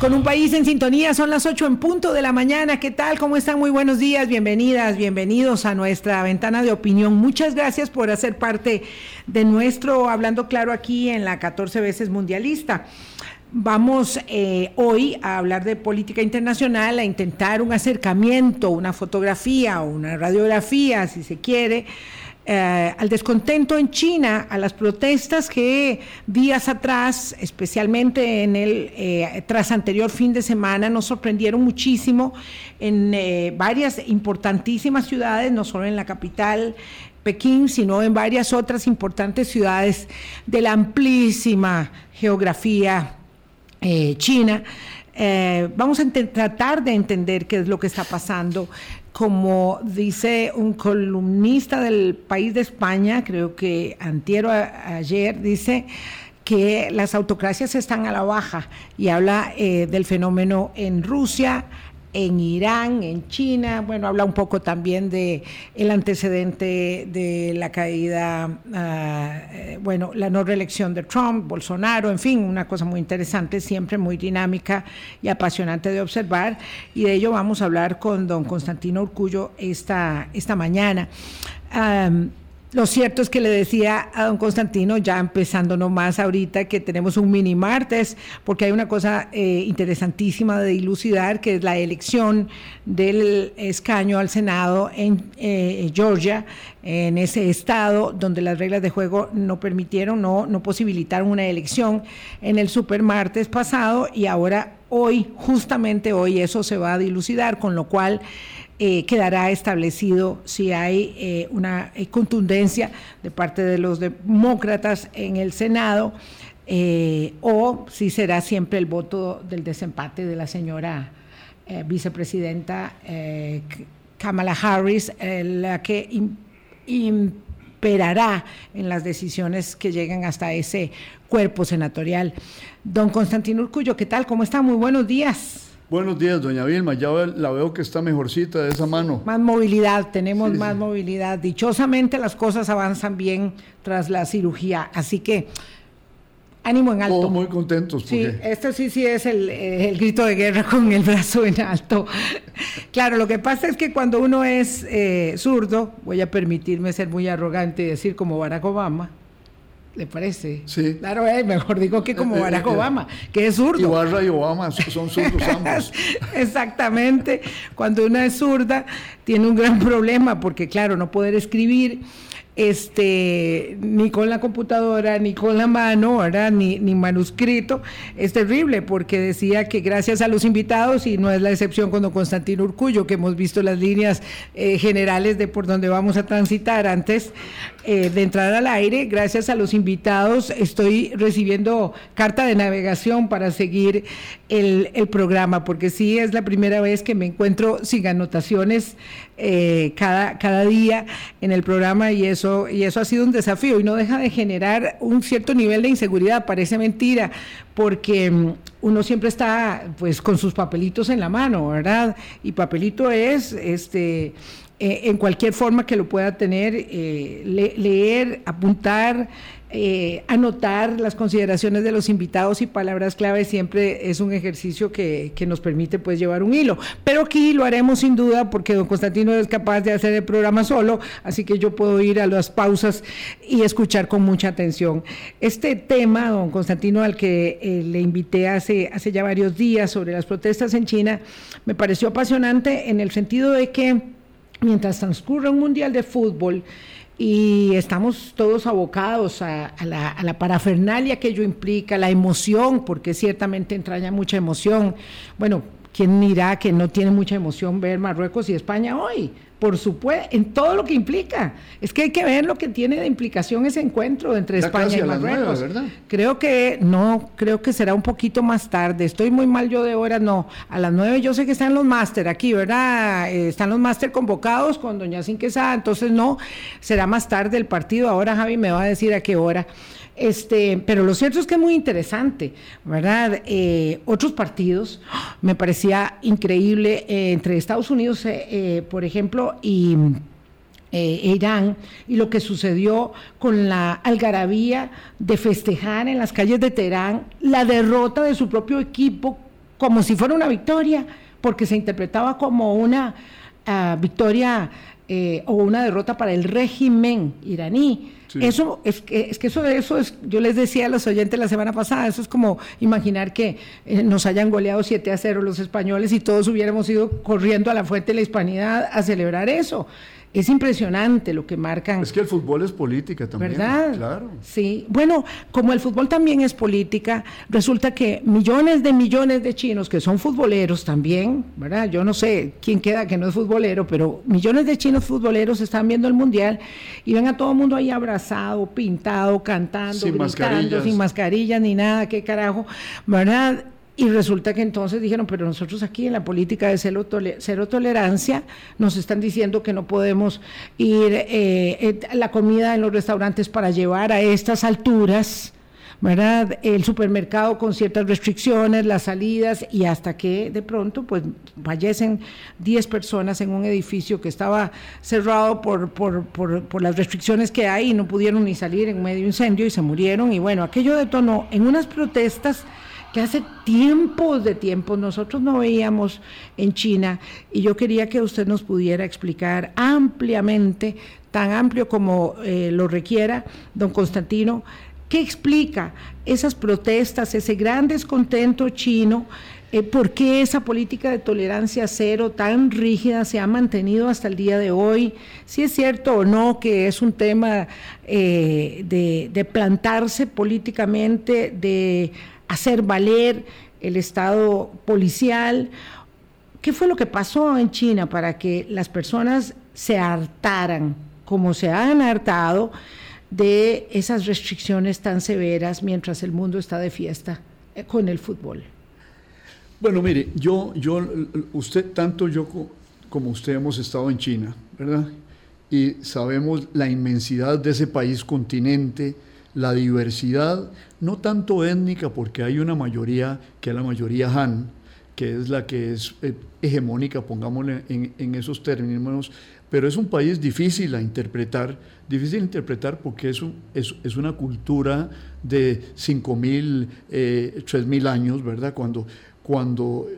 Con un país en sintonía, son las 8 en punto de la mañana. ¿Qué tal? ¿Cómo están? Muy buenos días, bienvenidas, bienvenidos a nuestra ventana de opinión. Muchas gracias por hacer parte de nuestro Hablando Claro aquí en la 14 veces mundialista. Vamos eh, hoy a hablar de política internacional, a intentar un acercamiento, una fotografía una radiografía, si se quiere, eh, al descontento en China, a las protestas que días atrás, especialmente en el eh, tras anterior fin de semana, nos sorprendieron muchísimo en eh, varias importantísimas ciudades, no solo en la capital. Pekín, sino en varias otras importantes ciudades de la amplísima geografía china. vamos a tratar de entender qué es lo que está pasando como dice un columnista del país de España, creo que antiero ayer, dice que las autocracias están a la baja y habla eh, del fenómeno en Rusia, en Irán, en China, bueno, habla un poco también de el antecedente de la caída, eh, bueno, la no reelección de Trump, Bolsonaro, en fin, una cosa muy interesante, siempre muy dinámica y apasionante de observar, y de ello vamos a hablar con don Constantino Urcullo esta, esta mañana. Lo cierto es que le decía a don Constantino, ya empezando nomás ahorita, que tenemos un mini martes, porque hay una cosa eh, interesantísima de dilucidar, que es la elección del escaño al Senado en eh, Georgia, en ese estado donde las reglas de juego no permitieron, no, no posibilitaron una elección en el supermartes pasado y ahora hoy, justamente hoy, eso se va a dilucidar, con lo cual... Eh, quedará establecido si hay eh, una eh, contundencia de parte de los demócratas en el Senado o si será siempre el voto del desempate de la señora vicepresidenta Kamala Harris, la que imperará en las decisiones que lleguen hasta ese cuerpo senatorial. Don Constantino Urcullo, ¿qué tal? ¿Cómo está? Muy buenos días. Buenos días, doña Vilma. Ya la veo que está mejorcita de esa mano. Más movilidad, tenemos más movilidad. Dichosamente las cosas avanzan bien tras la cirugía. Así que ánimo en alto. Todos muy contentos. Sí, esto sí, sí es el, el, grito de guerra con el brazo en alto. claro, lo que pasa es que cuando uno es eh, zurdo, voy a permitirme ser muy arrogante y decir como Barack Obama, ¿Le parece? Sí. Claro, eh, mejor digo que como Barack Obama, que es zurdo. Ibarra y Obama son zurdos ambos. Exactamente. Cuando una es zurda, tiene un gran problema porque, claro, no poder escribir este, ni con la computadora, ni con la mano, ¿verdad? Ni, ni manuscrito, es terrible porque decía que gracias a los invitados, y no es la excepción con don Constantino Urcullo, que hemos visto las líneas eh, generales de por donde vamos a transitar antes eh, de entrar al aire, gracias a los invitados estoy recibiendo carta de navegación para seguir el, el programa, porque sí es la primera vez que me encuentro sin anotaciones eh, cada, cada día en el programa y eso, y eso ha sido un desafío y no deja de generar un cierto nivel de inseguridad, parece mentira, porque mm, uno siempre está pues con sus papelitos en la mano, ¿verdad? Y papelito es este eh, en cualquier forma que lo pueda tener, eh, leer, apuntar, eh, anotar las consideraciones de los invitados y palabras clave siempre es un ejercicio que, nos permite pues llevar un hilo. Pero aquí lo haremos sin duda porque don Constantino es capaz de hacer el programa solo, así que yo puedo ir a las pausas y escuchar con mucha atención. Este tema, don Constantino, al que eh, le invité hace, hace ya varios días sobre las protestas en China, me pareció apasionante en el sentido de que mientras transcurre un mundial de fútbol, y estamos todos abocados a, la, parafernalia que ello implica, la emoción, porque ciertamente entraña mucha emoción. Bueno, ¿quién dirá que no tiene mucha emoción ver Marruecos y España hoy? Por supuesto, en todo lo que implica. Es que hay que ver lo que tiene de implicación ese encuentro entre España y Marruecos. creo que no, creo que será un poquito más tarde. Estoy muy mal yo de hora, no. A las nueve yo sé que están los máster aquí, ¿verdad? Eh, están los máster convocados con doña Sinquesada, entonces no, será más tarde el partido. Ahora Javi me va a decir a qué hora. Este, pero lo cierto es que es muy interesante, ¿verdad? Eh, otros partidos, me parecía increíble, eh, entre Estados Unidos, eh, por ejemplo, y eh, Irán y lo que sucedió con la algarabía de festejar en las calles de Teherán la derrota de su propio equipo como si fuera una victoria, porque se interpretaba como una ah, victoria eh, o una derrota para el régimen iraní. Eso es que, es que eso, eso es, yo les decía a los oyentes la semana pasada, eso es como imaginar que eh, nos hayan goleado 7 a 0 los españoles y todos hubiéramos ido corriendo a la fuente de la hispanidad a celebrar eso es impresionante lo que marcan. Es que el fútbol es política también. ¿Verdad? Claro. Sí. Bueno, como el fútbol también es política, resulta que millones de millones de chinos que son futboleros también, ¿verdad? Yo no sé quién queda que no es futbolero, pero millones de chinos futboleros están viendo el mundial y ven a todo el mundo ahí abrazado, pintado, cantando, sin gritando, sin mascarillas ni nada, qué carajo, ¿verdad? Y resulta que entonces dijeron, pero nosotros aquí en la política de cero, tolerancia nos están diciendo que no podemos ir eh, eh, la comida en los restaurantes para llevar a estas alturas, ¿verdad? El supermercado con ciertas restricciones, las salidas y hasta que de pronto pues fallecen 10 personas en un edificio que estaba cerrado por, por, por, por las restricciones que hay y no pudieron ni salir en medio incendio y se murieron y bueno, aquello detonó en unas protestas que hace tiempos de tiempo nosotros no veíamos en China y yo quería que usted nos pudiera explicar ampliamente, tan amplio como eh, lo requiera, don Constantino, ¿qué explica esas protestas, ese gran descontento chino? Eh, ¿Por qué esa política de tolerancia cero tan rígida se ha mantenido hasta el día de hoy? Si es cierto o no que es un tema eh, de plantarse políticamente, de hacer valer el Estado policial. ¿Qué fue lo que pasó en China para que las personas se hartaran, como se han hartado, de esas restricciones tan severas mientras el mundo está de fiesta eh, con el fútbol? Bueno, mire, yo, yo, usted, tanto yo como usted hemos estado en China, ¿verdad? Y sabemos la inmensidad de ese país continente, la diversidad, no tanto étnica, porque hay una mayoría, que es la mayoría Han, que es la que es eh, hegemónica, pongámosle en, esos términos, pero es un país difícil a interpretar, difícil a interpretar porque es, es, una cultura de 5.000, eh, 3.000 años, ¿verdad? Cuando, cuando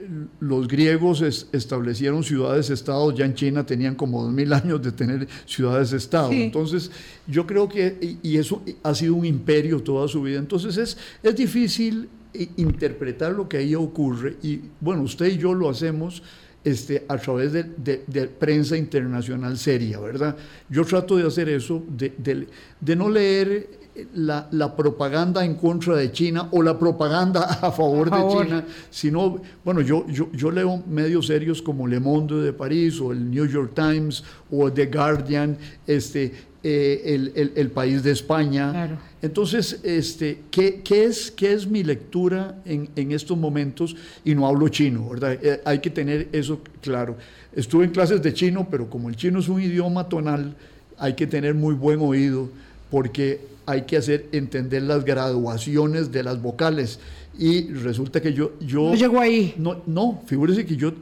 los griegos establecieron ciudades-estados, ya en China tenían como dos mil años de tener ciudades-estado. Entonces, yo creo que, y eso ha sido un imperio toda su vida, entonces es, es difícil interpretar lo que ahí ocurre. Y bueno, usted y yo lo hacemos este, a través de, prensa internacional seria, ¿verdad? Yo trato de hacer eso, de, de no leer la, propaganda en contra de China o la propaganda a favor, de China, sino, bueno, yo, yo, yo, leo medios serios como Le Monde de París o el New York Times o The Guardian, este, eh, el, el, país de España. Entonces, este, ¿qué, ¿qué, es, ¿qué es mi lectura en, en estos momentos? Y no hablo chino, ¿verdad? Eh, hay que tener eso claro. Estuve en clases de chino, pero como el chino es un idioma tonal, hay que tener muy buen oído porque hay que hacer entender las graduaciones de las vocales. Y resulta que yo... yo no llegó ahí. No, no, figúrese que yo,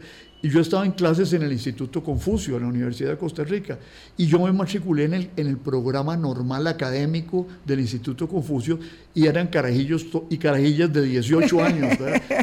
y yo estaba en clases en el Instituto Confucio, en la Universidad de Costa Rica, y yo me matriculé en el, en el programa normal académico del Instituto Confucio, y eran carajillos y carajillas de 18 años.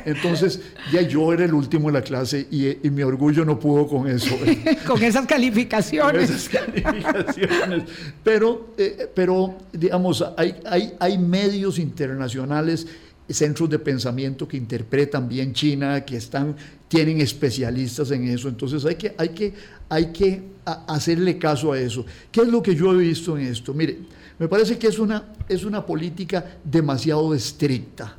Entonces, ya yo era el último de la clase y, mi orgullo no pudo con eso. con esas calificaciones. Con esas calificaciones. Pero, eh, pero digamos, hay, hay, hay medios internacionales centros de pensamiento que interpretan bien China, que están, tienen especialistas en eso. Entonces hay que, hay que, hay que hacerle caso a eso. ¿Qué es lo que yo he visto en esto? Mire, me parece que es una, es una política demasiado estricta.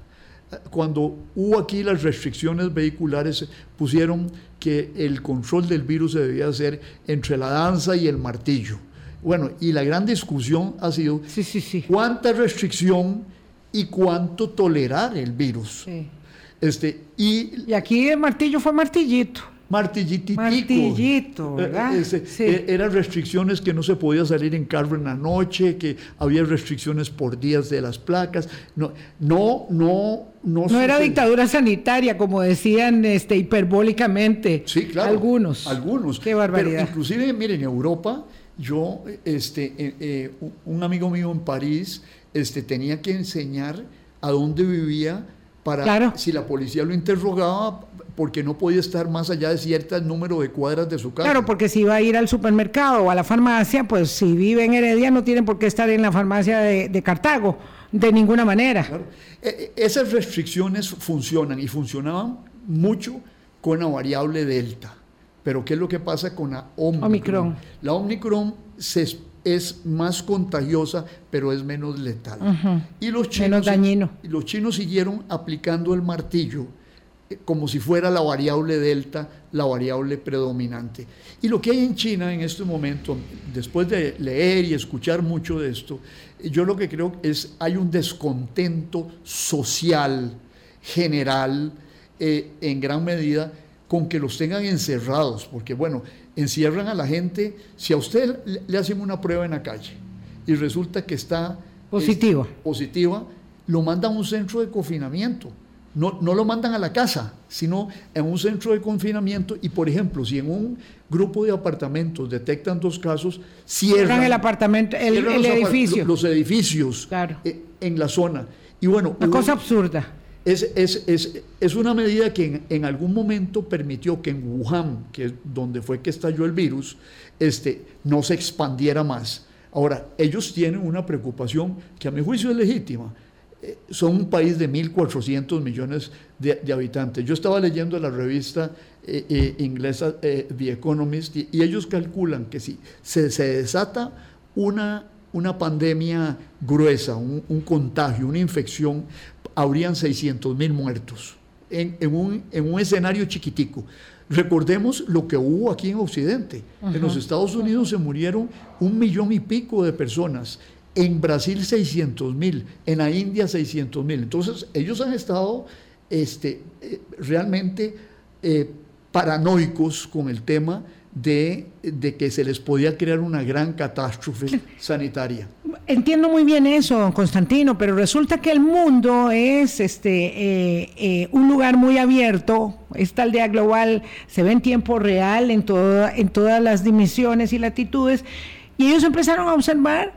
Cuando hubo aquí las restricciones vehiculares, pusieron que el control del virus se debía hacer entre la danza y el martillo. Bueno, y la gran discusión ha sido sí, sí, sí. cuánta restricción y cuánto tolerar el virus. Este, y, y aquí el martillo fue martillito. Martillito. Martillito, eh, ¿verdad? Eh, eran restricciones que no se podía salir en carro en la noche, que había restricciones por días de las placas. No, no, no. No, no era dictadura sanitaria, como decían este, hiperbólicamente. Sí, claro. Algunos. Algunos. Qué barbaridad. Pero inclusive, miren, Europa yo, este, eh, eh, un amigo mío en París, este, tenía que enseñar a dónde vivía para si la policía lo interrogaba porque no podía estar más allá de cierto número de cuadras de su casa. Claro, porque si iba a ir al supermercado o a la farmacia, pues si vive en Heredia no tiene por qué estar en la farmacia de, Cartago, de ninguna manera. E, e, esas restricciones funcionan y funcionaban mucho con la variable delta. Pero ¿qué es lo que pasa con la Omicron? La Omicron es más contagiosa, pero es menos letal. y los chinos, menos dañino. Los chinos siguieron aplicando el martillo eh, como si fuera la variable delta, la variable predominante. Y lo que hay en China en este momento, después de leer y escuchar mucho de esto, yo lo que creo es hay un descontento social general eh, en gran medida con que los tengan encerrados, porque bueno, encierran a la gente, si a usted le hacen una prueba en la calle y resulta que está positiva, positiva lo mandan a un centro de confinamiento. No, no, lo mandan a la casa, sino en un centro de confinamiento y, por ejemplo, si en un grupo de apartamentos detectan dos casos, cierran, el apartamento, el, edificio. Los, edificios eh, en la zona. Y bueno, una cosa absurda es, una medida que en, algún momento permitió que en Wuhan, que es donde fue que estalló el virus, este, no se expandiera más. Ahora, ellos tienen una preocupación que a mi juicio es legítima. Eh, son un país de 1.400 millones de, habitantes. Yo estaba leyendo la revista eh, eh, inglesa The Economist y, ellos calculan que si se, desata una, una pandemia gruesa, un contagio, una infección, habrían 600 mil muertos en, un, en, un, escenario chiquitico. Recordemos lo que hubo aquí en Occidente. En los Estados Unidos se murieron un millón y pico de personas. En Brasil 600 mil, en la India 600 mil. Entonces ellos han estado este, eh, realmente eh, paranoicos con el tema de, que se les podía crear una gran catástrofe sanitaria. Entiendo muy bien eso, Constantino, pero resulta que el mundo es este eh, eh, un lugar muy abierto. Esta aldea global se ve en tiempo real en, todo, en todas las dimensiones y latitudes. Y ellos empezaron a observar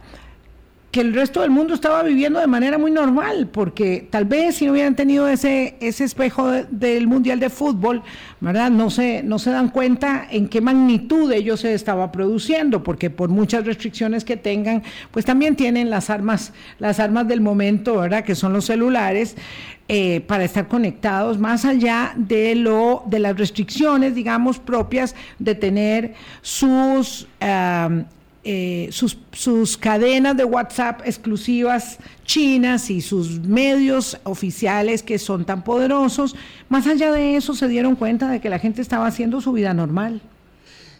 que el resto del mundo estaba viviendo de manera muy normal, porque tal vez si no hubieran tenido ese, ese espejo del Mundial de Fútbol, ¿verdad? No se, no se dan cuenta en qué magnitud ellos se estaba produciendo, porque por muchas restricciones que tengan, pues también tienen las armas, las armas del momento, ¿verdad? Que son los celulares, eh, para estar conectados más allá de lo de las restricciones digamos propias de tener sus eh, sus, sus, cadenas de WhatsApp exclusivas chinas y sus medios oficiales que son tan poderosos, más allá de eso se dieron cuenta de que la gente estaba haciendo su vida normal.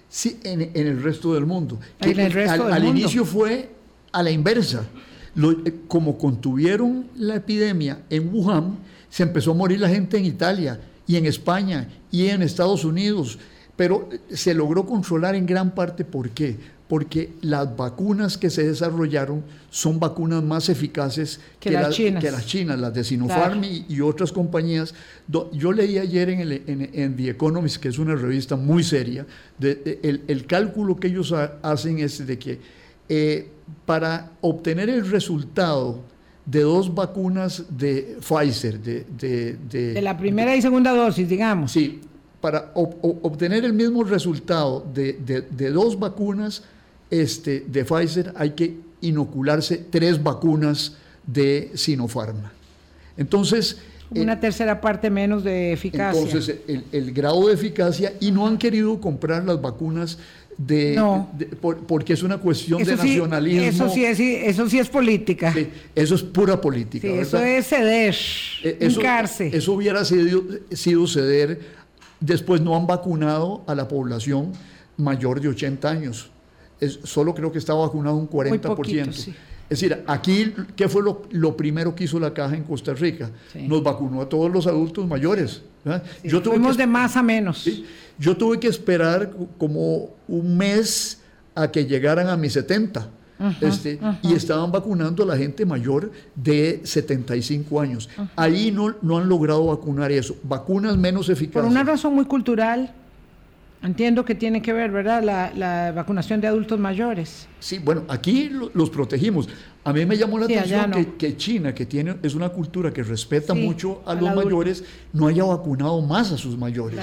Sí, en, el resto del mundo. al, inicio fue a la inversa. Eh, como contuvieron la epidemia en Wuhan, se empezó a morir la gente en Italia y en España y en Estados Unidos, pero se logró controlar en gran parte. ¿Por qué? Porque las vacunas que se desarrollaron son vacunas más eficaces que, las, chinas. las de Sinopharm y, otras compañías. Yo leí ayer en, el, en, The Economist, que es una revista muy seria, el, cálculo que ellos hacen es de que eh, para obtener el resultado de dos vacunas de Pfizer, de, de, la primera y segunda dosis, digamos. Sí, para obtener el mismo resultado de, dos vacunas, este, de Pfizer hay que inocularse tres vacunas de Sinopharm. Entonces... Una tercera parte menos de eficacia. Entonces, el, grado de eficacia, y no han querido comprar las vacunas de, porque es una cuestión de nacionalismo. Eso sí es, eso sí es política. eso es pura política. eso es ceder, e, eso, Eso hubiera sido, sido ceder. Después no han vacunado a la población mayor de 80 años solo creo que estaba vacunado un 40%. Es decir, aquí, ¿qué fue lo, primero que hizo la caja en Costa Rica? Nos vacunó a todos los adultos mayores. Yo Fuimos de más a menos. Yo tuve que esperar como un mes a que llegaran a mis 70. este, Y estaban vacunando a la gente mayor de 75 años. Ahí no, no han logrado vacunar eso. Vacunas menos eficaces. Por una razón muy cultural Entiendo que tiene que ver, ¿verdad? La, vacunación de adultos mayores. Sí, bueno, aquí los protegimos. A mí me llamó la atención que, China, que tiene, es una cultura que respeta mucho a los mayores, no haya vacunado más a sus mayores.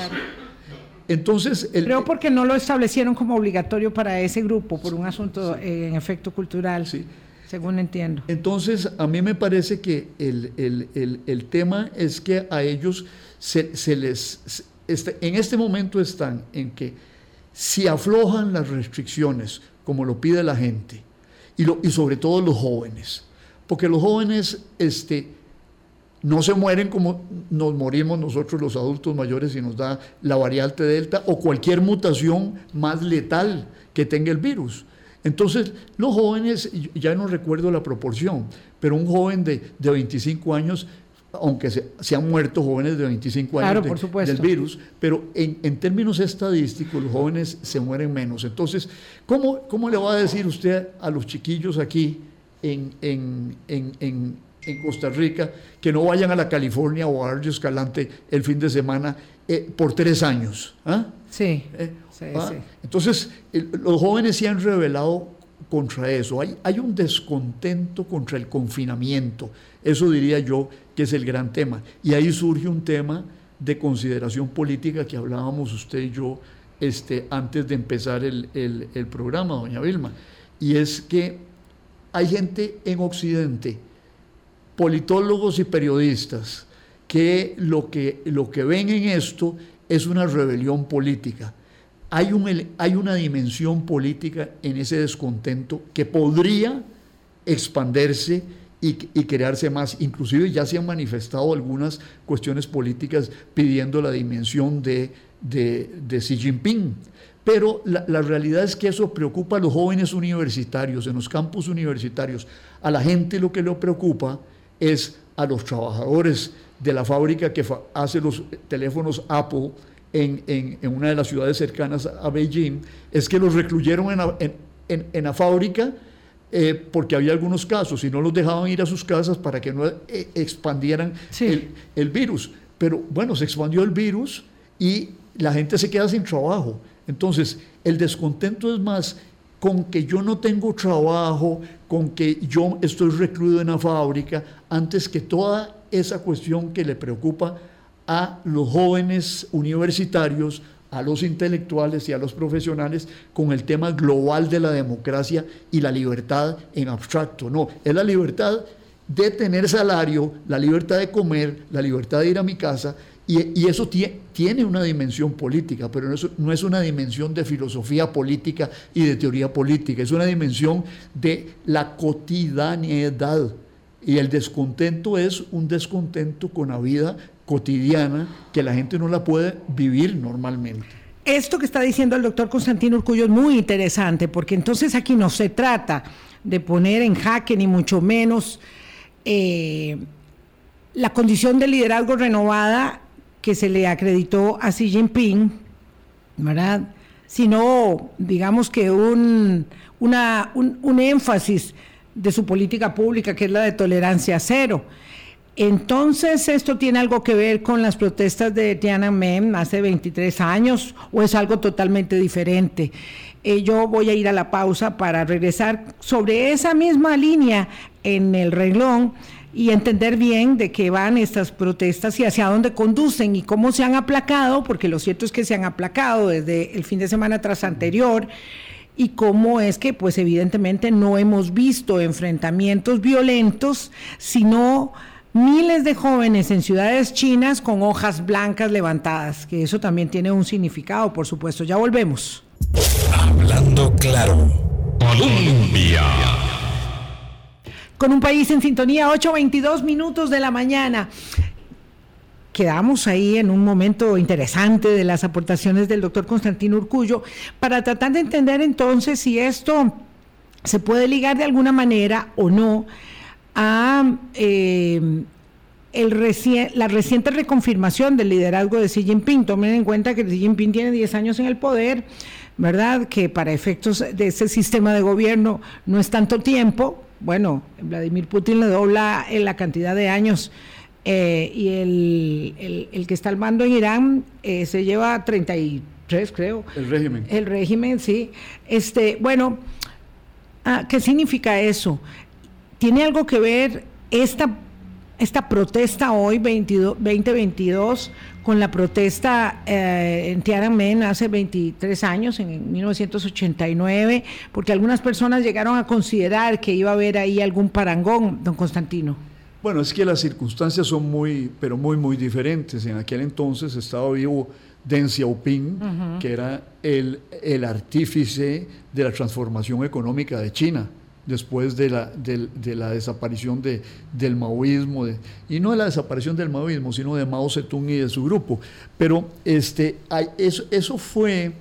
Entonces, el, creo porque no lo establecieron como obligatorio para ese grupo por un asunto eh, en efecto cultural. Sí. Según entiendo. Entonces, a mí me parece que el, tema es que a ellos se, se les este, en este momento están en que si aflojan las restricciones, como lo pide la gente, y, sobre todo los jóvenes, porque los jóvenes este, no se mueren como nos morimos nosotros los adultos mayores y nos da la variante delta o cualquier mutación más letal que tenga el virus. Entonces, los jóvenes, ya no recuerdo la proporción, pero un joven de, de 25 años aunque se, han muerto jóvenes de 25 años del virus, pero en, términos estadísticos los jóvenes se mueren menos. Entonces, ¿cómo, cómo le va a decir usted a los chiquillos aquí en, en, Costa Rica que no vayan a la California o a Arroyo Escalante el fin de semana eh, por tres años? ¿ah? Sí, eh, sí, ¿ah? Entonces, los jóvenes se han revelado contra eso. Hay, hay un descontento contra el confinamiento. Eso diría yo que es el gran tema. Y ahí surge un tema de consideración política que hablábamos usted y yo este, antes de empezar el, programa, doña Vilma. Y es que hay gente en Occidente, politólogos y periodistas, que lo que, lo que ven en esto es una rebelión política. Hay, un, hay una dimensión política en ese descontento que podría expandirse y, crearse más. Inclusive ya se han manifestado algunas cuestiones políticas pidiendo la dimensión de, Xi Jinping. Pero la, la, realidad es que eso preocupa a los jóvenes universitarios, en los campus universitarios. A la gente lo que le preocupa es a los trabajadores de la fábrica que hace los teléfonos Apple en, en, en, una de las ciudades cercanas a Beijing, es que los recluyeron en en, en la fábrica eh, porque había algunos casos y no los dejaban ir a sus casas para que no eh, expandieran el, virus. Pero bueno, se expandió el virus y la gente se queda sin trabajo. Entonces, el descontento es más con que yo no tengo trabajo, con que yo estoy recluido en la fábrica, antes que toda esa cuestión que le preocupa a los jóvenes universitarios, a los intelectuales y a los profesionales con el tema global de la democracia y la libertad en abstracto. No, es la libertad de tener salario, la libertad de comer, la libertad de ir a mi casa, y, eso tiene una dimensión política, pero no es, no es, una dimensión de filosofía política y de teoría política, es una dimensión de la cotidianidad. Y el descontento es un descontento con la vida cotidiana que la gente no la puede vivir normalmente. Esto que está diciendo el doctor Constantino Urcullo es muy interesante, porque entonces aquí no se trata de poner en jaque, ni mucho menos, eh, la condición de liderazgo renovada que se le acreditó a Xi Jinping, ¿verdad? Sino, digamos que un, una, un, un énfasis de su política pública, que es la de tolerancia cero. Entonces, ¿esto tiene algo que ver con las protestas de Tiananmen hace 23 años o es algo totalmente diferente? Eh, yo voy a ir a la pausa para regresar sobre esa misma línea en el reglón y entender bien de qué van estas protestas y hacia dónde conducen y cómo se han aplacado, porque lo cierto es que se han aplacado desde el fin de semana tras anterior y cómo es que pues evidentemente no hemos visto enfrentamientos violentos, sino miles de jóvenes en ciudades chinas con hojas blancas levantadas, que eso también tiene un significado, por supuesto. Ya volvemos. Hablando claro, Colombia. Con un país en sintonía, 8.22 minutos de la mañana. Quedamos ahí en un momento interesante de las aportaciones del doctor Constantino Urcullo para tratar de entender entonces si esto se puede ligar de alguna manera o no a eh, el la reciente reconfirmación del liderazgo de Xi Jinping. Tomen en cuenta que Xi Jinping tiene 10 años en el poder, ¿verdad? Que para efectos de ese sistema de gobierno no es tanto tiempo. Bueno, Vladimir Putin le dobla en la cantidad de años eh, y el, el, que está al mando en Irán eh, se lleva 30 y tres creo. El régimen. El régimen, sí. Este, bueno, ah, ¿qué significa eso? ¿Tiene algo que ver esta, esta protesta hoy, 22, 2022, con la protesta eh, en Tiananmen hace 23 años, en 1989? Porque algunas personas llegaron a considerar que iba a haber ahí algún parangón, don Constantino. Bueno, es que las circunstancias son muy, pero muy, muy diferentes. En aquel entonces estaba vivo Deng Xiaoping, que era el, el, artífice de la transformación económica de China después de la, de, la desaparición de, del maoísmo, y no de la desaparición del maoísmo, sino de Mao Zedong y de su grupo. Pero este, eso, eso fue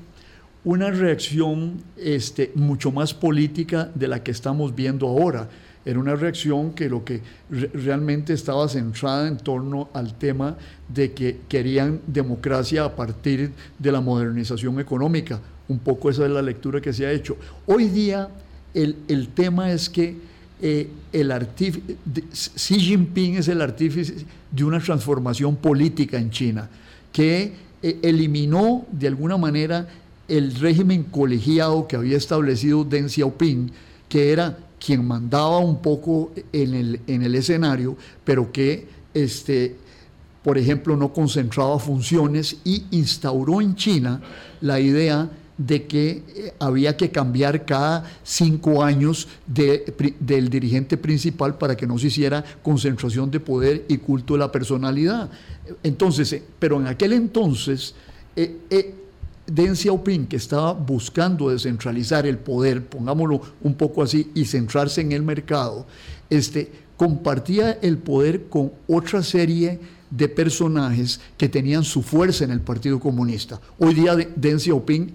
una reacción este, mucho más política de la que estamos viendo ahora era una reacción que lo que realmente estaba centrada en torno al tema de que querían democracia a partir de la modernización económica. Un poco esa es la lectura que se ha hecho. Hoy día el, el tema es que eh, el Xi Jinping es el artífice de una transformación política en China, que eh, eliminó de alguna manera el régimen colegiado que había establecido Deng Xiaoping, que era quien mandaba un poco en el, en el escenario, pero que, este, por ejemplo, no concentraba funciones y instauró en China la idea de que eh, había que cambiar cada cinco años del dirigente principal para que no se hiciera concentración de poder y culto de la personalidad. Entonces, eh, pero en aquel entonces, eh, Deng Xiaoping, que estaba buscando descentralizar el poder, pongámoslo un poco así, y centrarse en el mercado, este, compartía el poder con otra serie de personajes que tenían su fuerza en el Partido Comunista. Hoy día Deng Xiaoping,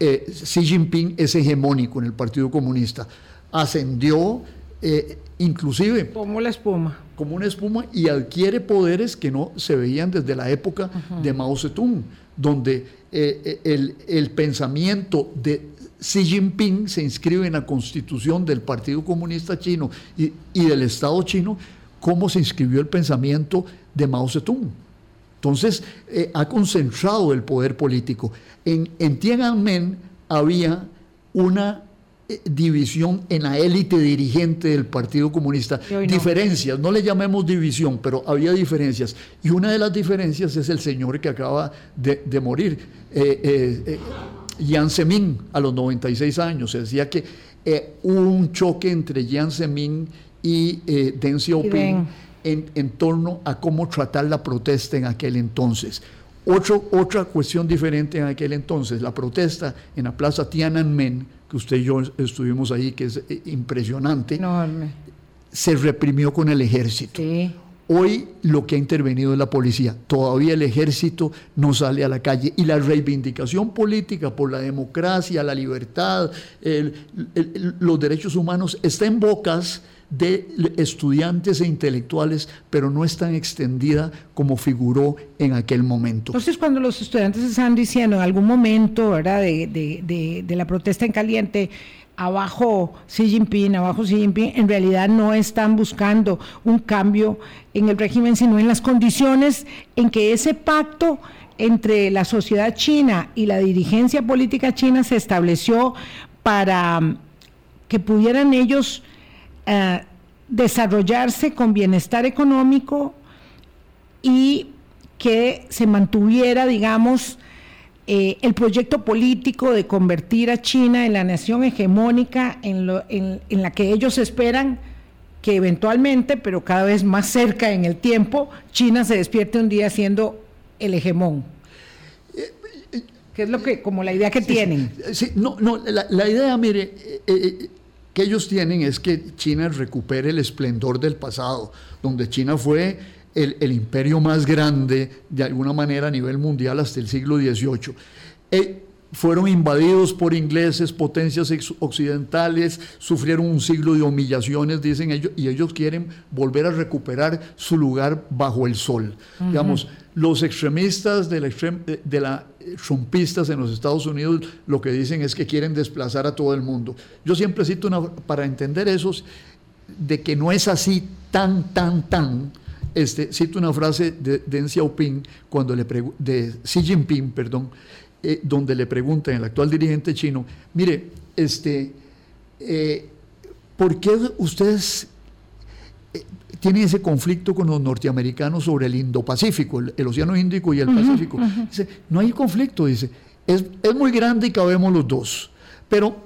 eh, Xi Jinping es hegemónico en el Partido Comunista. Ascendió eh, inclusive... Como la espuma. Como una espuma y adquiere poderes que no se veían desde la época de Mao Zedong, donde eh, el, pensamiento de Xi Jinping se inscribe en la constitución del Partido Comunista Chino y, del Estado chino, cómo se inscribió el pensamiento de Mao Zedong. Entonces, eh, ha concentrado el poder político. En, en Tiananmen había una división en la élite dirigente del Partido Comunista. Diferencias, no le llamemos división, pero había diferencias. Y una de las diferencias es el señor que acaba de morir eh, eh, eh, Jiang Zemin a los 96 años. Se decía que eh, hubo un choque entre Jiang Zemin y Deng Xiaoping en, en, torno a cómo tratar la protesta en aquel entonces. otra cuestión diferente en aquel entonces, la protesta en la plaza Tiananmen, que usted y yo estuvimos ahí, que es impresionante, se reprimió con el ejército. Sí. Hoy lo que ha intervenido es la policía. Todavía el ejército no sale a la calle. Y la reivindicación política por la democracia, la libertad, los derechos humanos está en bocas de estudiantes e intelectuales, pero no es tan extendida como figuró en aquel momento. Entonces, cuando los estudiantes están diciendo en algún momento ¿verdad? de la protesta en caliente, abajo Xi Jinping, abajo Xi Jinping, en realidad no están buscando un cambio en el régimen, sino en las condiciones en que ese pacto entre la sociedad china y la dirigencia política china se estableció para um, que pudieran ellos uh, desarrollarse con bienestar económico y que se mantuviera, digamos, eh, el proyecto político de convertir a China en la nación hegemónica en, la que ellos esperan que eventualmente, pero cada vez más cerca en el tiempo, China se despierte un día siendo el hegemón. ¿Qué es lo que, como la idea que tienen? Sí, no, no, la, idea, mire, eh, eh, que ellos tienen es que China recupere el esplendor del pasado, donde China fue el, imperio más grande de alguna manera a nivel mundial hasta el siglo XVIII. Eh, fueron invadidos por ingleses, potencias occidentales, sufrieron un siglo de humillaciones, dicen ellos, y ellos quieren volver a recuperar su lugar bajo el sol. Digamos, los extremistas de la, de la trumpistas en los Estados Unidos lo que dicen es que quieren desplazar a todo el mundo. Yo siempre cito una, para entender eso, de que no es así tan, tan, tan, este, cito una frase de Deng Xiaoping, cuando le de Xi Jinping, perdón, eh, donde le preguntan el actual dirigente chino, mire, este, eh, ¿por qué ustedes eh, tienen ese conflicto con los norteamericanos sobre el Indo-Pacífico, el, Océano Índico y el Pacífico? Dice, no hay conflicto, dice, es, muy grande y cabemos los dos, pero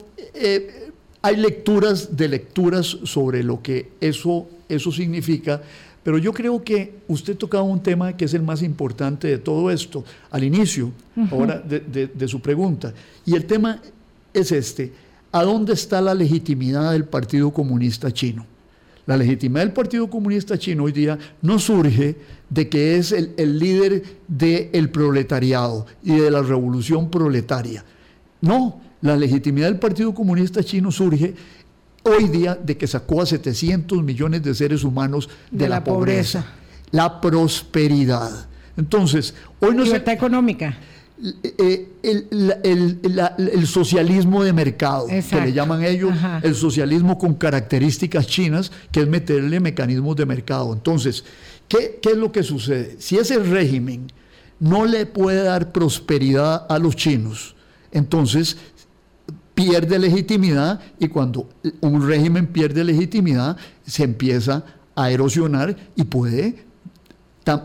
hay lecturas de lecturas sobre lo que eso, eso significa pero yo creo que usted tocaba un tema que es el más importante de todo esto, al inicio, ahora de, su pregunta. Y el tema es este, ¿a dónde está la legitimidad del Partido Comunista Chino? La legitimidad del Partido Comunista Chino hoy día no surge de que es el, el líder del proletariado y de la revolución proletaria. No, la legitimidad del Partido Comunista Chino surge hoy día de que sacó a 700 millones de seres humanos de, la, pobreza. La prosperidad. Entonces, hoy no Libertad económica. Eh, el, socialismo de mercado, que le llaman ellos, el socialismo con características chinas, que es meterle mecanismos de mercado. Entonces, ¿qué, ¿qué es lo que sucede? Si ese régimen no le puede dar prosperidad a los chinos, entonces pierde legitimidad y cuando un régimen pierde legitimidad se empieza a erosionar y puede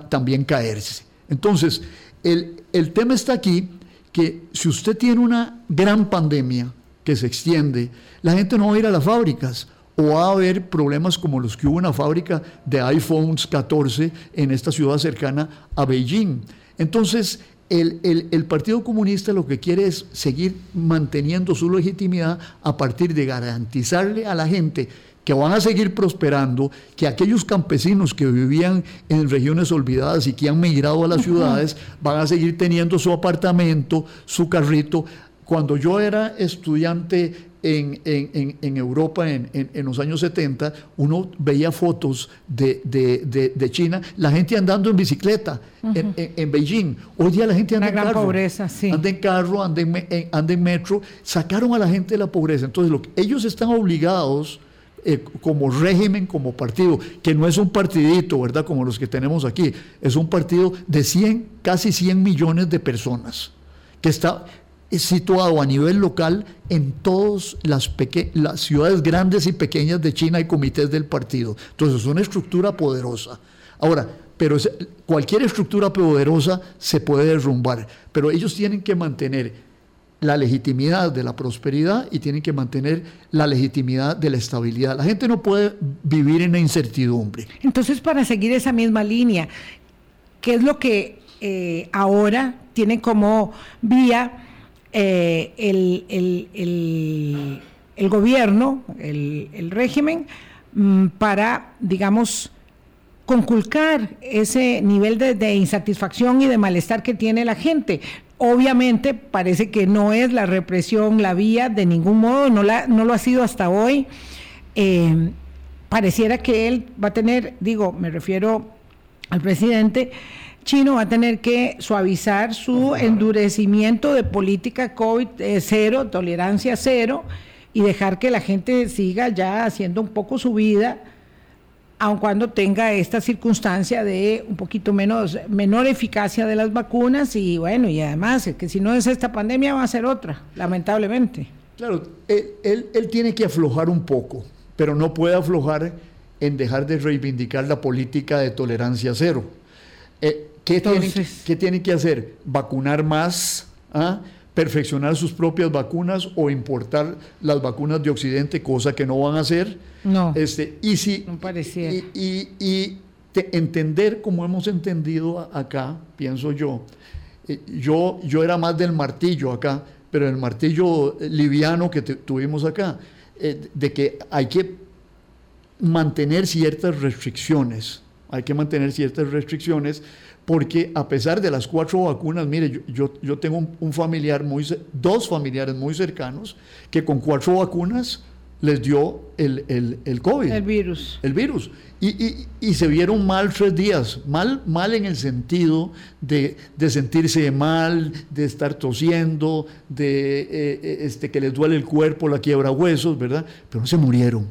también caerse. Entonces, el, tema está aquí que si usted tiene una gran pandemia que se extiende, la gente no va a ir a las fábricas o va a haber problemas como los que hubo en la fábrica de iPhones 14 en esta ciudad cercana a Beijing. Entonces, el, Partido Comunista lo que quiere es seguir manteniendo su legitimidad a partir de garantizarle a la gente que van a seguir prosperando, que aquellos campesinos que vivían en regiones olvidadas y que han migrado a las ciudades van a seguir teniendo su apartamento, su carrito. Cuando yo era estudiante en, Europa en, los años 70, uno veía fotos de, China, la gente andando en bicicleta en, Beijing. Hoy día la gente anda en carro. pobreza, sí. Anda en carro, anda en, metro. Sacaron a la gente de la pobreza. Entonces, lo ellos están obligados. Eh, como régimen, como partido, que no es un partidito, ¿verdad? Como los que tenemos aquí, es un partido de 100, casi 100 millones de personas, que está, situado a nivel local en todas las, las ciudades grandes y pequeñas de China y comités del partido. Entonces es una estructura poderosa. Ahora, pero cualquier estructura poderosa se puede derrumbar, pero ellos tienen que mantener la legitimidad de la prosperidad y tienen que mantener la legitimidad de la estabilidad. La gente no puede vivir en la incertidumbre. Entonces, para seguir esa misma línea, ¿qué es lo que eh, ahora tiene como vía eh, el, gobierno, el, régimen, mm, para, digamos, conculcar ese nivel de, insatisfacción y de malestar que tiene la gente. Obviamente parece que no es la represión la vía de ningún modo, no, la, no lo ha sido hasta hoy. Eh, pareciera que él va a tener, digo, me refiero al presidente, chino va a tener que suavizar su endurecimiento de política COVID eh, cero, tolerancia cero, y dejar que la gente siga ya haciendo un poco su vida, aun cuando tenga esta circunstancia de un poquito menos, menor eficacia de las vacunas, y bueno, y además que si no es esta pandemia va a ser otra, lamentablemente. Claro, él, él tiene que aflojar un poco, pero no puede aflojar en dejar de reivindicar la política de tolerancia cero. Eh, ¿Qué, tienen, que hacer? ¿Vacunar más? ¿Ah? ¿Perfeccionar sus propias vacunas o importar las vacunas de Occidente, cosa que no van a hacer? No. Este, y si, no parecía. Y, entender como hemos entendido acá, pienso yo, eh, yo, yo era más del martillo acá, pero el martillo liviano que tuvimos acá, eh, de que hay que mantener ciertas restricciones, hay que mantener ciertas restricciones porque a pesar de las cuatro vacunas, mire, yo, yo, tengo un, familiar, muy, dos familiares muy cercanos, que con cuatro vacunas les dio el, el, COVID. El virus. El virus. Y, y, se vieron mal tres días, mal, mal en el sentido de, de sentirse mal, de estar tosiendo, de eh, eh, este, que les duele el cuerpo, la quiebra huesos, ¿verdad? Pero no se murieron.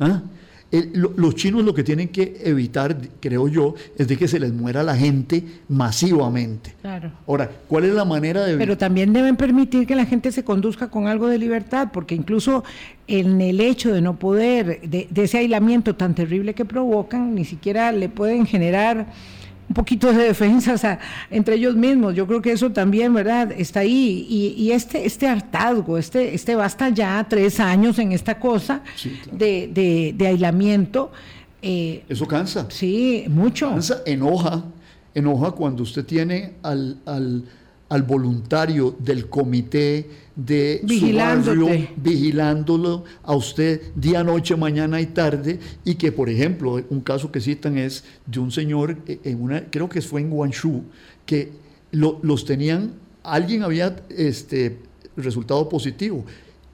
¿ah? Los chinos lo que tienen que evitar, creo yo, es de que se les muera la gente masivamente. Claro. Ahora, ¿cuál es la manera de... Pero también deben permitir que la gente se conduzca con algo de libertad, porque incluso en el hecho de no poder, de ese aislamiento tan terrible que provocan, ni siquiera le pueden generar un poquito de defensa entre ellos mismos. Yo creo que eso también, ¿verdad? Está ahí. Y, este, este hartazgo, este, este basta ya tres años en esta cosa de, de, aislamiento. Eh, eso cansa. Sí, mucho. Cansa, enoja, enoja cuando usted tiene al, al, al voluntario del comité de su barrio vigilándolo a usted día, noche, mañana y tarde y que por ejemplo un caso que citan es de un señor eh, en una creo que fue en Guangzhou que los tenían alguien había este resultado positivo.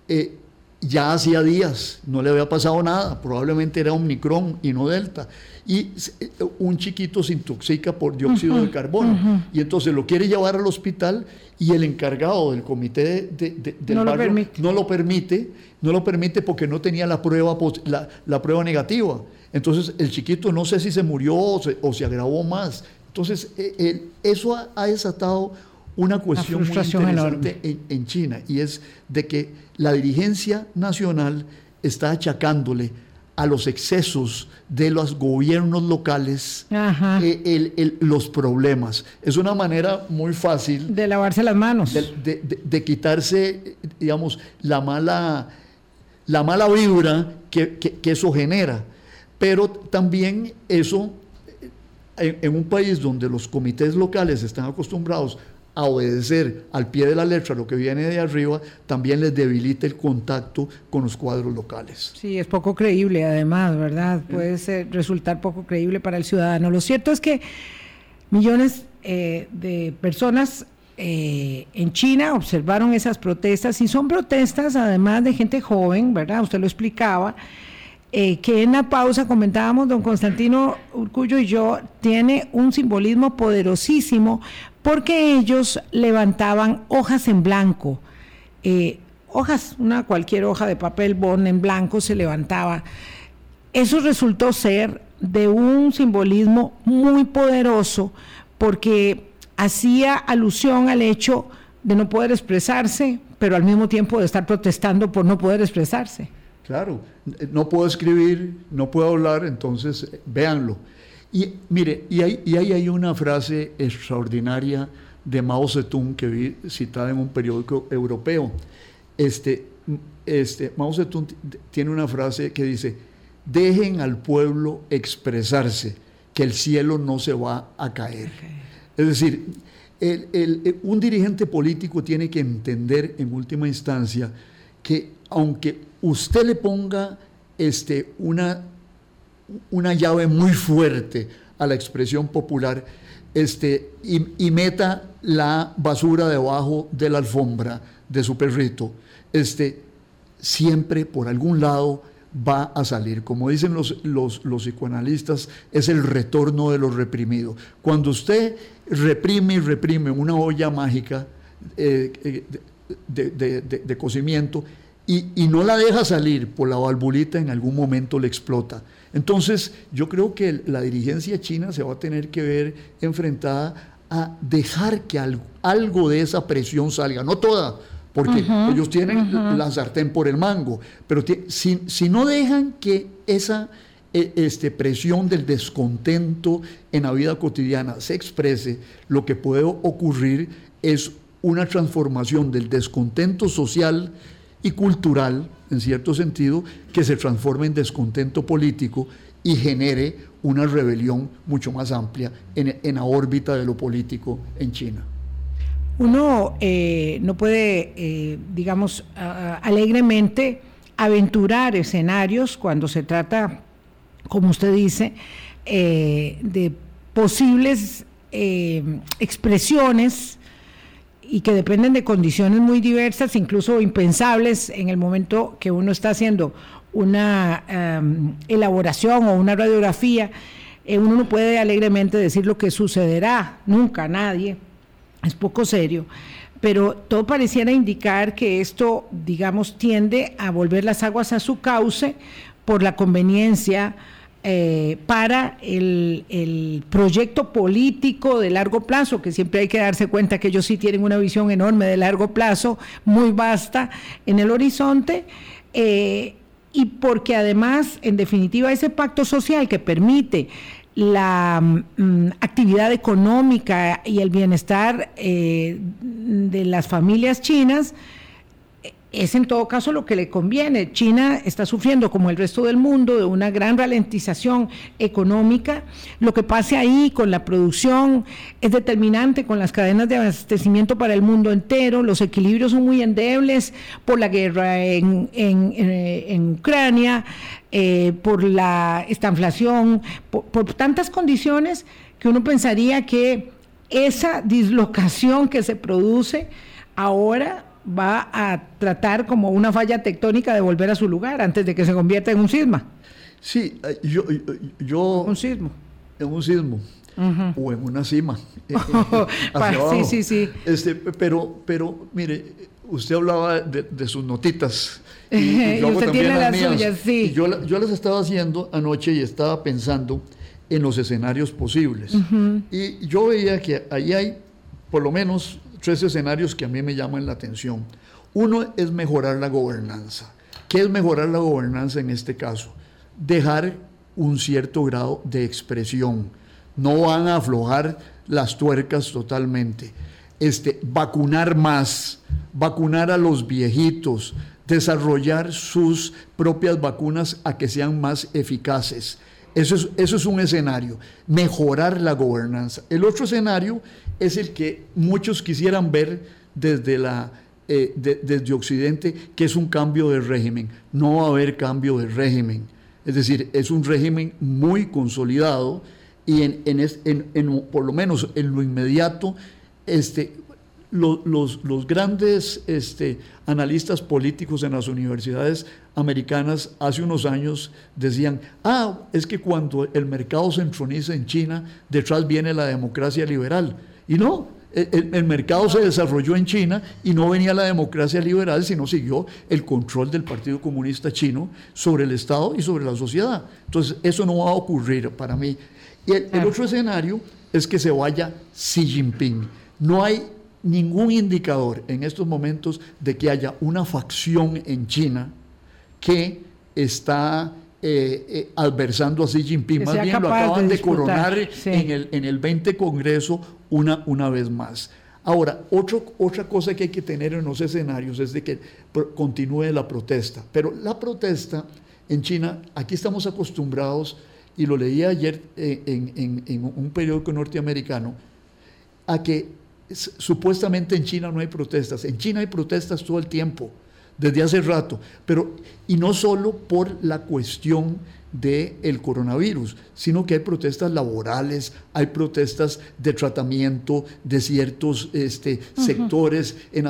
Eh, ya hacía días, no le había pasado nada, probablemente era Omicron y no Delta. Y eh, un chiquito se intoxica por dióxido de carbono y entonces lo quiere llevar al hospital y el encargado del comité de, del no barrio lo no lo permite, no lo permite porque no tenía la prueba, la, prueba negativa. Entonces el chiquito no sé si se murió o se, agravó más. Entonces eh, eso ha desatado una cuestión muy interesante en, China y es de que la dirigencia nacional está achacándole a los excesos de los gobiernos locales eh, los problemas. Es una manera muy fácil de lavarse las manos, de, quitarse, digamos, la mala, la mala vibra que, eso genera. Pero también eso, en un país donde los comités locales están acostumbrados a obedecer al pie de la letra lo que viene de arriba, también les debilita el contacto con los cuadros locales. Sí, es poco creíble además, ¿verdad? Puede ser, resultar poco creíble para el ciudadano. Lo cierto es que millones eh, de personas eh, en China observaron esas protestas y son protestas además de gente joven, ¿verdad? Usted lo explicaba. Eh, que en la pausa comentábamos, don Constantino Urcullo y yo, tiene un simbolismo poderosísimo porque ellos levantaban hojas en blanco, eh, hojas, una cualquier hoja de papel bond en blanco se levantaba. Eso resultó ser de un simbolismo muy poderoso porque hacía alusión al hecho de no poder expresarse, pero al mismo tiempo de estar protestando por no poder expresarse. Claro, no puedo escribir, no puedo hablar, entonces véanlo. Y mire, y ahí, hay una frase extraordinaria de Mao Zedong que vi citada en un periódico europeo. Este, este, Mao Zedong tiene una frase que dice, dejen al pueblo expresarse, que el cielo no se va a caer. Es decir, un dirigente político tiene que entender en última instancia que aunque usted le ponga este, una una llave muy fuerte a la expresión popular este, y, meta la basura debajo de la alfombra de su perrito, este, siempre por algún lado va a salir. Como dicen los, los, psicoanalistas, es el retorno de los reprimidos. Cuando usted reprime y reprime una olla mágica eh, eh, de, cocimiento y, y no la deja salir por la valvulita, en algún momento le explota. Entonces, yo creo que la dirigencia china se va a tener que ver enfrentada a dejar que algo, de esa presión salga, no toda, porque ellos tienen la sartén por el mango, pero si, no dejan que esa e, este, presión del descontento en la vida cotidiana se exprese, lo que puede ocurrir es una transformación del descontento social y cultural, en cierto sentido, que se transforme en descontento político y genere una rebelión mucho más amplia en, la órbita de lo político en China. Uno eh, no puede, eh, digamos, alegremente aventurar escenarios cuando se trata, como usted dice, eh, de posibles expresiones y que dependen de condiciones muy diversas, incluso impensables en el momento que uno está haciendo una em, elaboración o una radiografía, eh, uno no puede alegremente decir lo que sucederá, nunca, nadie, es poco serio, pero todo pareciera indicar que esto, digamos, tiende a volver las aguas a su cauce, por la conveniencia eh, para el, el, proyecto político de largo plazo, que siempre hay que darse cuenta que ellos sí tienen una visión enorme de largo plazo, muy vasta en el horizonte, eh, y porque además, en definitiva, ese pacto social que permite la mm, actividad económica y el bienestar eh, de las familias chinas, es en todo caso lo que le conviene. China está sufriendo, como el resto del mundo, de una gran ralentización económica. Lo que pase ahí con la producción es determinante con las cadenas de abastecimiento para el mundo entero. Los equilibrios son muy endebles por la guerra en, en, Ucrania, eh, por la, esta inflación, por, por tantas condiciones que uno pensaría que esa dislocación que se produce ahora va a tratar como una falla tectónica de volver a su lugar antes de que se convierta en un sisma. Sí, eh, yo... yo un sismo. En un sismo. O en una cima. Eh, eh, sí, sí, sí. Este, pero, pero, mire, usted hablaba de, sus notitas. Y, yo usted tiene las, suyas, sí. Y yo, yo las estaba haciendo anoche y estaba pensando en los escenarios posibles. Y yo veía que ahí hay por lo menos tres escenarios que a mí me llaman la atención. Uno es mejorar la gobernanza. ¿Qué es mejorar la gobernanza en este caso? Dejar un cierto grado de expresión. No van a aflojar las tuercas totalmente. Este, vacunar más, vacunar a los viejitos, desarrollar sus propias vacunas a que sean más eficaces. Eso es, eso es un escenario, mejorar la gobernanza. El otro escenario es el que muchos quisieran ver desde, la, eh, desde Occidente, que es un cambio de régimen. No va a haber cambio de régimen. Es decir, es un régimen muy consolidado y en, en, por lo menos en lo inmediato, este, los, los, grandes este, analistas políticos en las universidades americanas hace unos años decían, ah, es que cuando el mercado se entroniza en China, detrás viene la democracia liberal. Y no, el, mercado se desarrolló en China y no venía la democracia liberal, sino siguió el control del Partido Comunista Chino sobre el Estado y sobre la sociedad. Entonces, eso no va a ocurrir para mí. Y el, el otro escenario es que se vaya Xi Jinping. No hay ningún indicador en estos momentos de que haya una facción en China que está eh, eh, adversando a Xi Jinping. Más bien lo acaban de, coronar en, el, en el 20 Congreso una, una vez más. Ahora, otro, otra cosa que hay que tener en los escenarios es de que continúe la protesta. Pero la protesta en China, aquí estamos acostumbrados, y lo leí ayer eh, en, en, un periódico norteamericano, a que supuestamente en China no hay protestas. En China hay protestas todo el tiempo desde hace rato, pero y no solo por la cuestión del el coronavirus, sino que hay protestas laborales, hay protestas de tratamiento de ciertos este, sectores. En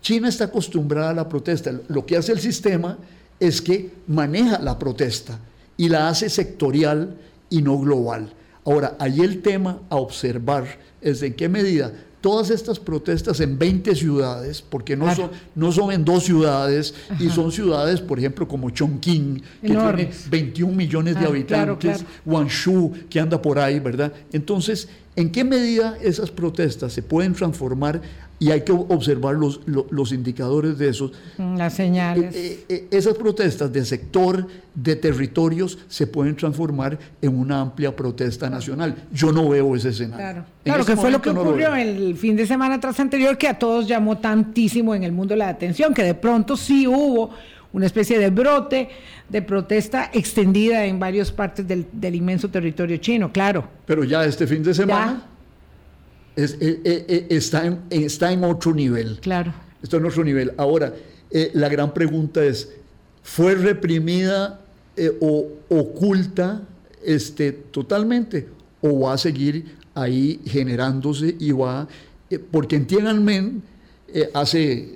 China está acostumbrada a la protesta. Lo que hace el sistema es que maneja la protesta y la hace sectorial y no global. Ahora, ahí el tema a observar es en qué medida todas estas protestas en 20 ciudades, porque no, son, no son en dos ciudades, y son ciudades, por ejemplo, como Chongqing, que tiene 21 millones de ah, habitantes, Guangzhou, que anda por ahí, ¿verdad? Entonces, ¿en qué medida esas protestas se pueden transformar y hay que observar los, los, indicadores de esos. Mm, las señales. Eh, eh, eh, esas protestas de sector, de territorios, se pueden transformar en una amplia protesta nacional. Yo no veo ese escenario. Claro, claro que fue lo que ocurrió el fin de semana tras anterior, que a todos llamó tantísimo en el mundo la atención, que de pronto sí hubo una especie de brote de protesta extendida en varias partes del, del inmenso territorio chino, claro. Pero ya este fin de semana es, eh, eh, eh, está, en, está en otro nivel. Claro. Está en otro nivel. Ahora, la gran pregunta es, ¿fue reprimida o oculta este, totalmente o va a seguir ahí generándose y va, porque en Tiananmen hace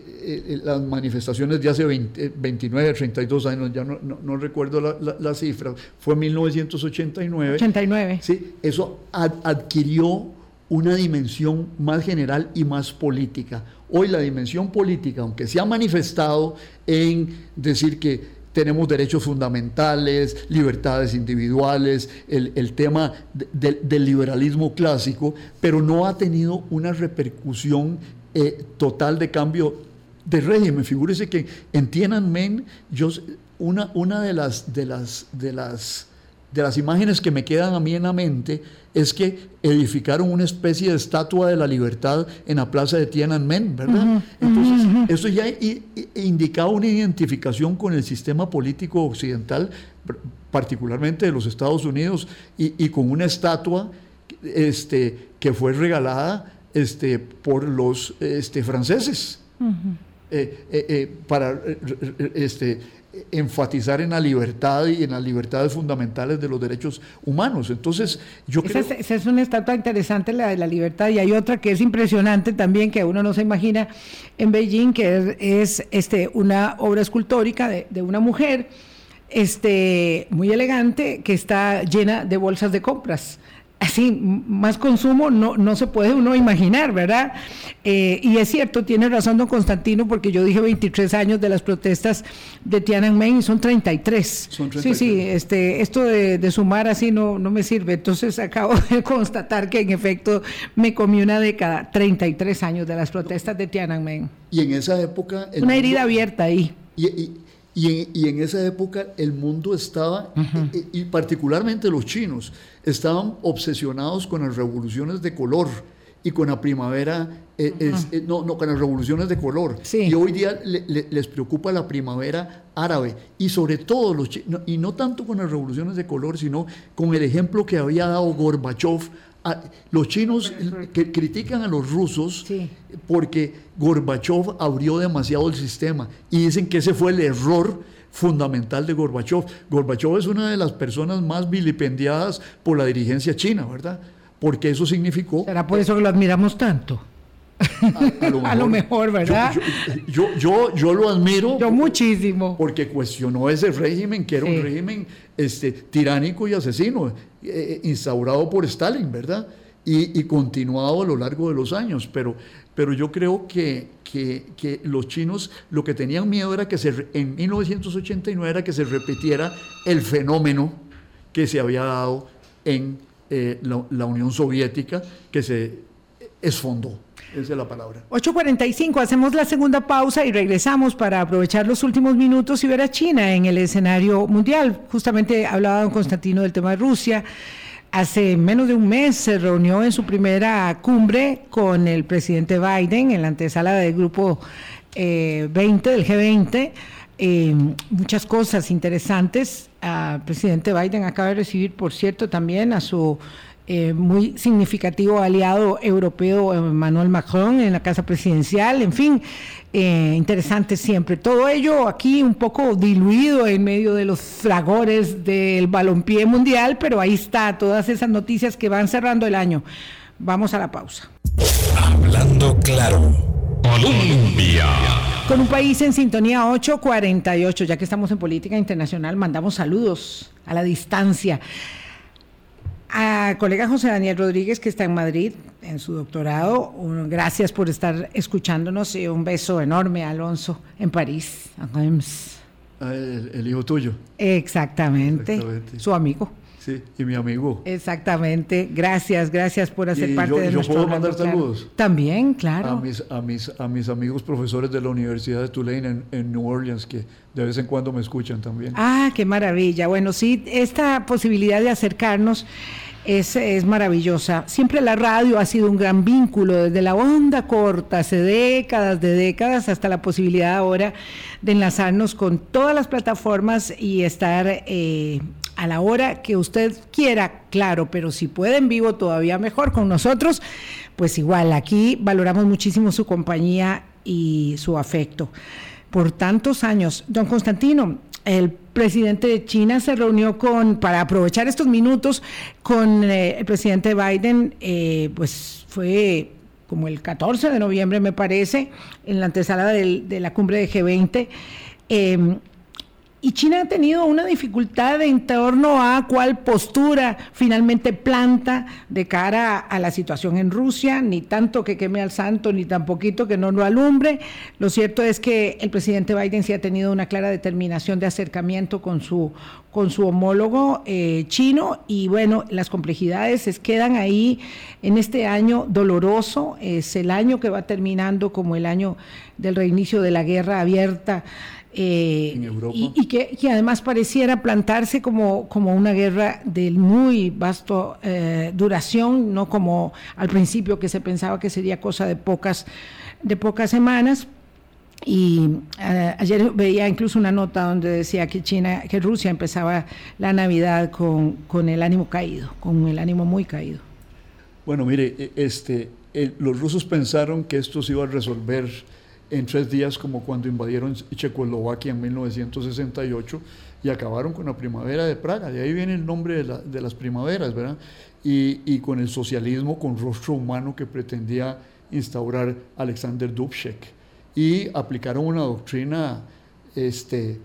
las manifestaciones de hace 20, 29, 32 años, ya no, no, recuerdo la, la, cifra, fue 1989. 89. Sí, eso adquirió una dimensión más general y más política. Hoy la dimensión política, aunque se ha manifestado en decir que tenemos derechos fundamentales, libertades individuales, el, tema del liberalismo clásico, pero no ha tenido una repercusión eh, total de cambio de régimen. Figúrese que en Tiananmen, yo, una, una de las, de las, de las de las imágenes que me quedan a mí en la mente es que edificaron una especie de estatua de la libertad en la plaza de Tiananmen, ¿verdad? Entonces, eso ya indicaba una identificación con el sistema político occidental, particularmente de los Estados Unidos, y, con una estatua este, que fue regalada este, por los este, franceses. Eh, eh, eh, para este, enfatizar en la libertad y en las libertades fundamentales de los derechos humanos. Entonces, yo esa creo... Es, esa es una estatua interesante, la de la libertad, y hay otra que es impresionante también, que uno no se imagina en Beijing, que es, este, una obra escultórica de, de una mujer este, muy elegante que está llena de bolsas de compras así, más consumo no, no se puede uno imaginar, ¿verdad? Eh, y es cierto, tiene razón don Constantino, porque yo dije 23 años de las protestas de Tiananmen y son 33. Son 33. Sí, sí, este, esto de, sumar así no, no me sirve. Entonces acabo de constatar que en efecto me comí una década, 33 años de las protestas de Tiananmen. Y en esa época... una herida abierta ahí. y, y en, esa época el mundo estaba, y, particularmente los chinos, estaban obsesionados con las revoluciones de color y con la primavera, eh, eh, no, no, con las revoluciones de color. Y hoy día les preocupa la primavera árabe y sobre todo los chinos, y no tanto con las revoluciones de color, sino con el ejemplo que había dado Gorbachev los chinos que critican a los rusos porque Gorbachev abrió demasiado el sistema y dicen que ese fue el error fundamental de Gorbachev. Gorbachev es una de las personas más vilipendiadas por la dirigencia china, ¿verdad? Porque eso significó... ¿Será por eso que lo admiramos tanto? A, lo, mejor, ¿verdad? Yo, yo, yo, lo admiro. Yo muchísimo. Porque cuestionó ese régimen, que era un régimen este, tiránico y asesino, eh, eh, instaurado por Stalin, ¿verdad? Y, continuado a lo largo de los años. Pero, pero yo creo que, que, los chinos lo que tenían miedo era que se, en 1989 era que se repitiera el fenómeno que se había dado en eh, la, la Unión Soviética, que se esfondó. Esa es la palabra. 8.45, hacemos la segunda pausa y regresamos para aprovechar los últimos minutos y ver a China en el escenario mundial. Justamente hablaba don Constantino del tema de Rusia. Hace menos de un mes se reunió en su primera cumbre con el presidente Biden en la antesala del grupo 20 eh, del G20. Eh, muchas cosas interesantes. El presidente Biden acaba de recibir, por cierto, también a su eh, muy significativo aliado europeo Emmanuel Macron en la Casa Presidencial, en fin, eh, interesante siempre. Todo ello aquí un poco diluido en medio de los fragores del balompié mundial, pero ahí está, todas esas noticias que van cerrando el año. Vamos a la pausa. Hablando claro, Colombia. Con un país en sintonía 848, ya que estamos en política internacional, mandamos saludos a la distancia. A colega José Daniel Rodríguez, que está en Madrid en su doctorado, gracias por estar escuchándonos y un beso enorme a Alonso en París. Ah, el, hijo tuyo. Exactamente. Su amigo. Sí, y mi amigo. Exactamente. Gracias, gracias por hacer parte de yo puedo mandar saludos? También, claro. A mis, a, mis, a mis amigos profesores de la Universidad de Tulane en, en, New Orleans, que de vez en cuando me escuchan también. Ah, qué maravilla. Bueno, sí, esta posibilidad de acercarnos es, es, maravillosa. Siempre la radio ha sido un gran vínculo, desde la onda corta, hace décadas de décadas, hasta la posibilidad ahora de enlazarnos con todas las plataformas y estar eh, a la hora que usted quiera, claro, pero si puede en vivo todavía mejor con nosotros, pues igual, aquí valoramos muchísimo su compañía y su afecto. Por tantos años, don Constantino, el presidente de China se reunió con, para aprovechar estos minutos, con eh, el presidente Biden, eh, pues fue como el 14 de noviembre, me parece, en la antesala de la cumbre de G20. Y China ha tenido una dificultad en torno a cuál postura finalmente planta de cara a la situación en Rusia, ni tanto que queme al santo, ni tan poquito que no lo alumbre. Lo cierto es que el presidente Biden sí ha tenido una clara determinación de acercamiento con su, con su homólogo eh, chino. Y bueno, las complejidades se quedan ahí en este año doloroso, es el año que va terminando como el año del reinicio de la guerra abierta eh, y, que, además pareciera plantarse como, como una guerra de muy vasto eh, duración, no como al principio que se pensaba que sería cosa de pocas, de pocas semanas. Y eh, ayer veía incluso una nota donde decía que China, que Rusia empezaba la Navidad con, con el ánimo caído, con el ánimo muy caído. Bueno, mire, e, este, los rusos pensaron que esto se iba a resolver en tres días como cuando invadieron Checoslovaquia en 1968 y acabaron con la primavera de Praga. De ahí viene el nombre de, las primaveras, ¿verdad? Y, con el socialismo con rostro humano que pretendía instaurar Alexander Dubček. Y aplicaron una doctrina este,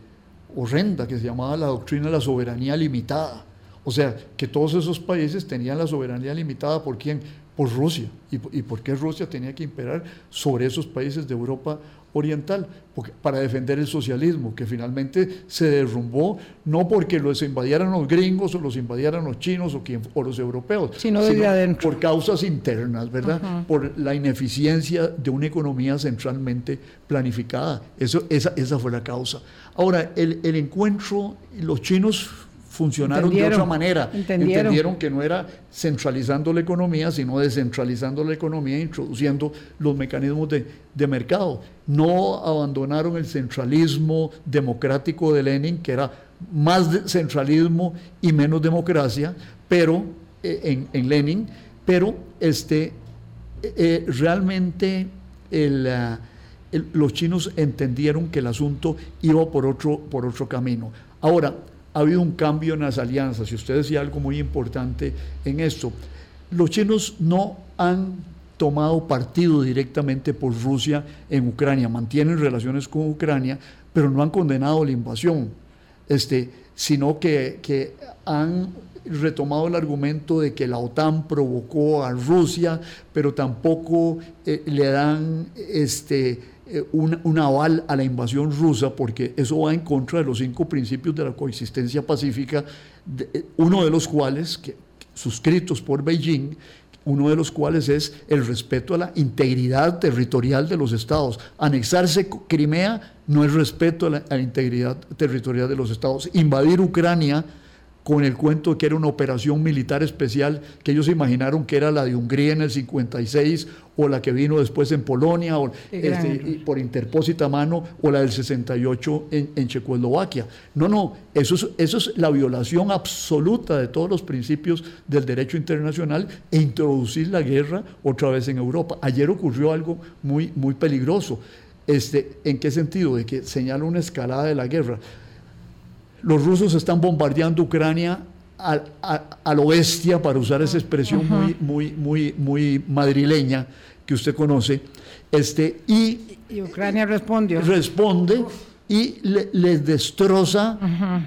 horrenda que se llamaba la doctrina de la soberanía limitada. O sea, que todos esos países tenían la soberanía limitada por quién? Por Rusia. ¿Y, por qué Rusia tenía que imperar sobre esos países de Europa Oriental? Porque, para defender el socialismo, que finalmente se derrumbó no porque los invadieran los gringos o los invadieran los chinos o, o los europeos, sino, sino por causas internas, ¿verdad? Por la ineficiencia de una economía centralmente planificada. Eso, esa, esa fue la causa. Ahora, el, el encuentro, los chinos funcionaron de otra manera. Entendieron. que no era centralizando la economía, sino descentralizando la economía, introduciendo los mecanismos de, mercado. No abandonaron el centralismo democrático de Lenin, que era más centralismo y menos democracia, pero eh, en, Lenin, pero este, eh, eh, realmente ah, los chinos entendieron que el asunto iba por otro, por otro camino. Ahora, ha habido un cambio en las alianzas y usted decía algo muy importante en esto. Los chinos no han tomado partido directamente por Rusia en Ucrania, mantienen relaciones con Ucrania, pero no han condenado la invasión, este, sino que, que han retomado el argumento de que la OTAN provocó a Rusia, pero tampoco eh, le dan este, eh, un, aval a la invasión rusa, porque eso va en contra de los cinco principios de la coexistencia pacífica, eh, uno de los cuales, suscritos por Beijing, uno de los cuales es el respeto a la integridad territorial de los estados. Anexarse Crimea no es respeto a la integridad territorial de los estados. Invadir Ucrania con el cuento de que era una operación militar especial que ellos imaginaron que era la de Hungría en el 56 o la que vino después en Polonia o este, por interpósita mano o la del 68 en, Checoslovaquia. No, no, eso es, eso es la violación absoluta de todos los principios del derecho internacional e introducir la guerra otra vez en Europa. Ayer ocurrió algo muy, muy peligroso. Este, ¿En qué sentido? De que señala una escalada de la guerra los rusos están bombardeando Ucrania a, lo bestia, para usar esa expresión muy, muy, muy, muy madrileña que usted conoce. Este, y, Ucrania respondió. Responde y les destroza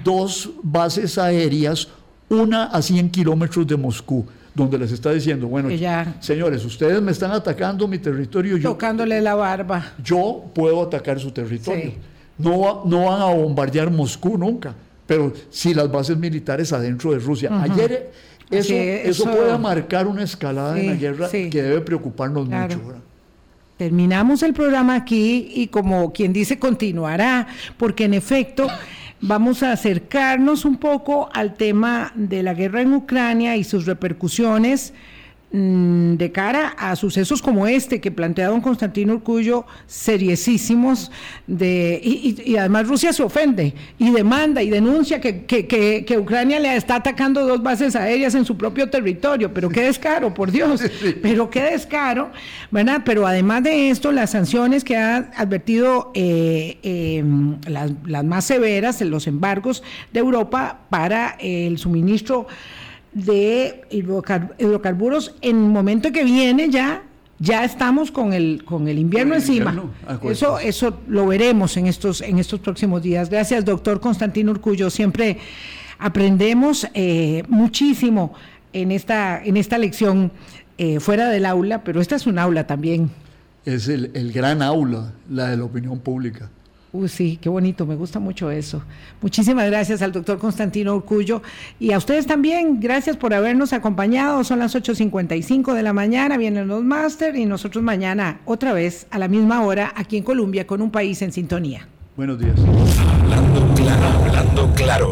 dos bases aéreas, una a 100 kilómetros de Moscú donde les está diciendo, bueno, señores, ustedes me están atacando mi territorio. Yo, Tocándole la barba. Yo puedo atacar su territorio. No, no van a bombardear Moscú nunca pero sí las bases militares adentro de Rusia. Ayer eso, eso, puede marcar una escalada en la guerra que debe preocuparnos mucho. Terminamos el programa aquí y como quien dice continuará, porque en efecto vamos a acercarnos un poco al tema de la guerra en Ucrania y sus repercusiones de cara a sucesos como este que plantea don Constantino Urcullo, seriesísimos, de, y, además Rusia se ofende y demanda y denuncia que, que, Ucrania le está atacando dos bases aéreas en su propio territorio, pero qué descaro, por Dios, pero qué descaro, ¿verdad? Pero además de esto, las sanciones que ha advertido eh, em, las, las más severas, los embargos de Europa para el suministro de hidrocarburos en el momento que viene ya ya estamos con el, con el invierno encima. eso, eso lo veremos en estos, en estos próximos días. Gracias, doctor Constantino Urcullo. Siempre aprendemos eh, muchísimo en esta, en esta lección eh, fuera del aula, pero esta es un aula también. Es el, el gran aula, la de la opinión pública. Uy, sí, qué bonito, me gusta mucho eso. Muchísimas gracias al doctor Constantino Urcullo y a ustedes también, gracias por habernos acompañado. Son las 8.55 de la mañana, vienen los máster y nosotros mañana otra vez a la misma hora aquí en Colombia con un país en sintonía. Buenos días. Hablando claro, hablando claro.